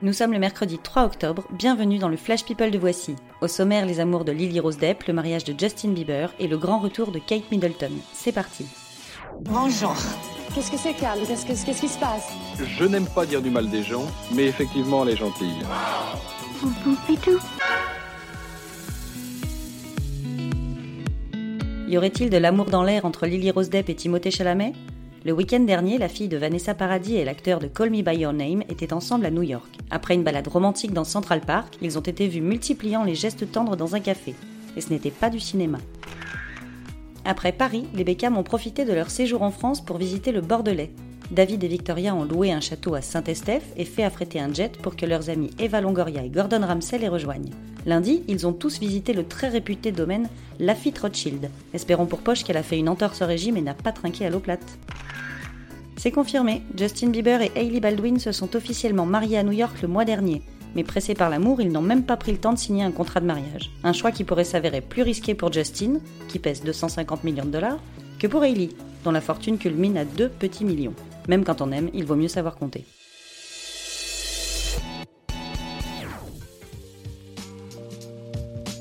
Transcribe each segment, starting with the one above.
Nous sommes le mercredi 3 octobre, bienvenue dans le Flash People de Voici. Au sommaire, les amours de Lily Rose Depp, le mariage de Justin Bieber et le grand retour de Kate Middleton. C'est parti. Bonjour. Qu'est-ce que c'est, Carl Qu'est-ce que- qu'est-ce qui se passe? Je n'aime pas dire du mal des gens, mais effectivement, elle est gentille. Y aurait-il de l'amour dans l'air entre Lily Rose Depp et Timothée Chalamet? Le week-end dernier, la fille de Vanessa Paradis et l'acteur de Call Me By Your Name étaient ensemble à New York. Après une balade romantique dans Central Park, ils ont été vus multipliant les gestes tendres dans un café. Et ce n'était pas du cinéma. Après Paris, les Beckham ont profité de leur séjour en France pour visiter le Bordelais. David et Victoria ont loué un château à Saint-Estèphe et fait affréter un jet pour que leurs amis Eva Longoria et Gordon Ramsay les rejoignent. Lundi, ils ont tous visité le très réputé domaine Lafitte Rothschild. Espérons pour Poche qu'elle a fait une entorse au régime et n'a pas trinqué à l'eau plate. C'est confirmé, Justin Bieber et Hailey Baldwin se sont officiellement mariés à New York le mois dernier. Mais pressés par l'amour, ils n'ont même pas pris le temps de signer un contrat de mariage. Un choix qui pourrait s'avérer plus risqué pour Justin, qui pèse 250 millions de dollars, que pour Hailey, dont la fortune culmine à 2 petits millions. Même quand on aime, il vaut mieux savoir compter.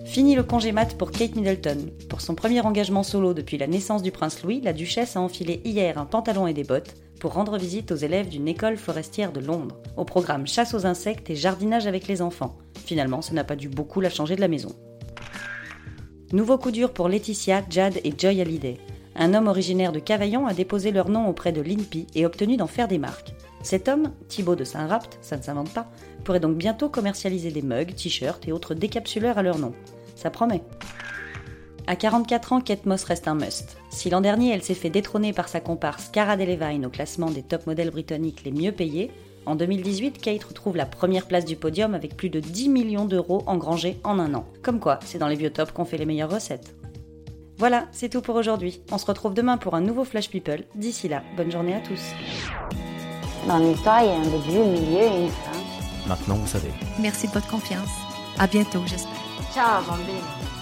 Fini le congé mat pour Kate Middleton. Pour son premier engagement solo depuis la naissance du prince Louis, la duchesse a enfilé hier un pantalon et des bottes pour rendre visite aux élèves d'une école forestière de Londres, au programme chasse aux insectes et jardinage avec les enfants. Finalement, ça n'a pas dû beaucoup la changer de la maison. Nouveau coup dur pour Laetitia, Jad et Joy Hallyday. Un homme originaire de Cavaillon a déposé leur nom auprès de l'INPI et obtenu d'en faire des marques. Cet homme, Thibaut de Saint-Rapt, ça ne s'invente pas, pourrait donc bientôt commercialiser des mugs, t-shirts et autres décapsuleurs à leur nom. Ça promet. À 44 ans, Kate Moss reste un must. Si l'an dernier elle s'est fait détrôner par sa comparse Cara Delevingne au classement des top modèles britanniques les mieux payés, en 2018, Kate retrouve la première place du podium avec plus de 10 millions d'euros engrangés en un an. Comme quoi, c'est dans les biotops qu'on fait les meilleures recettes. Voilà, c'est tout pour aujourd'hui. On se retrouve demain pour un nouveau Flash People. D'ici là, bonne journée à tous. Dans l'histoire, il y a un début, un milieu et une fin. Maintenant, vous savez. Merci de votre confiance. À bientôt, j'espère. Ciao, bambine.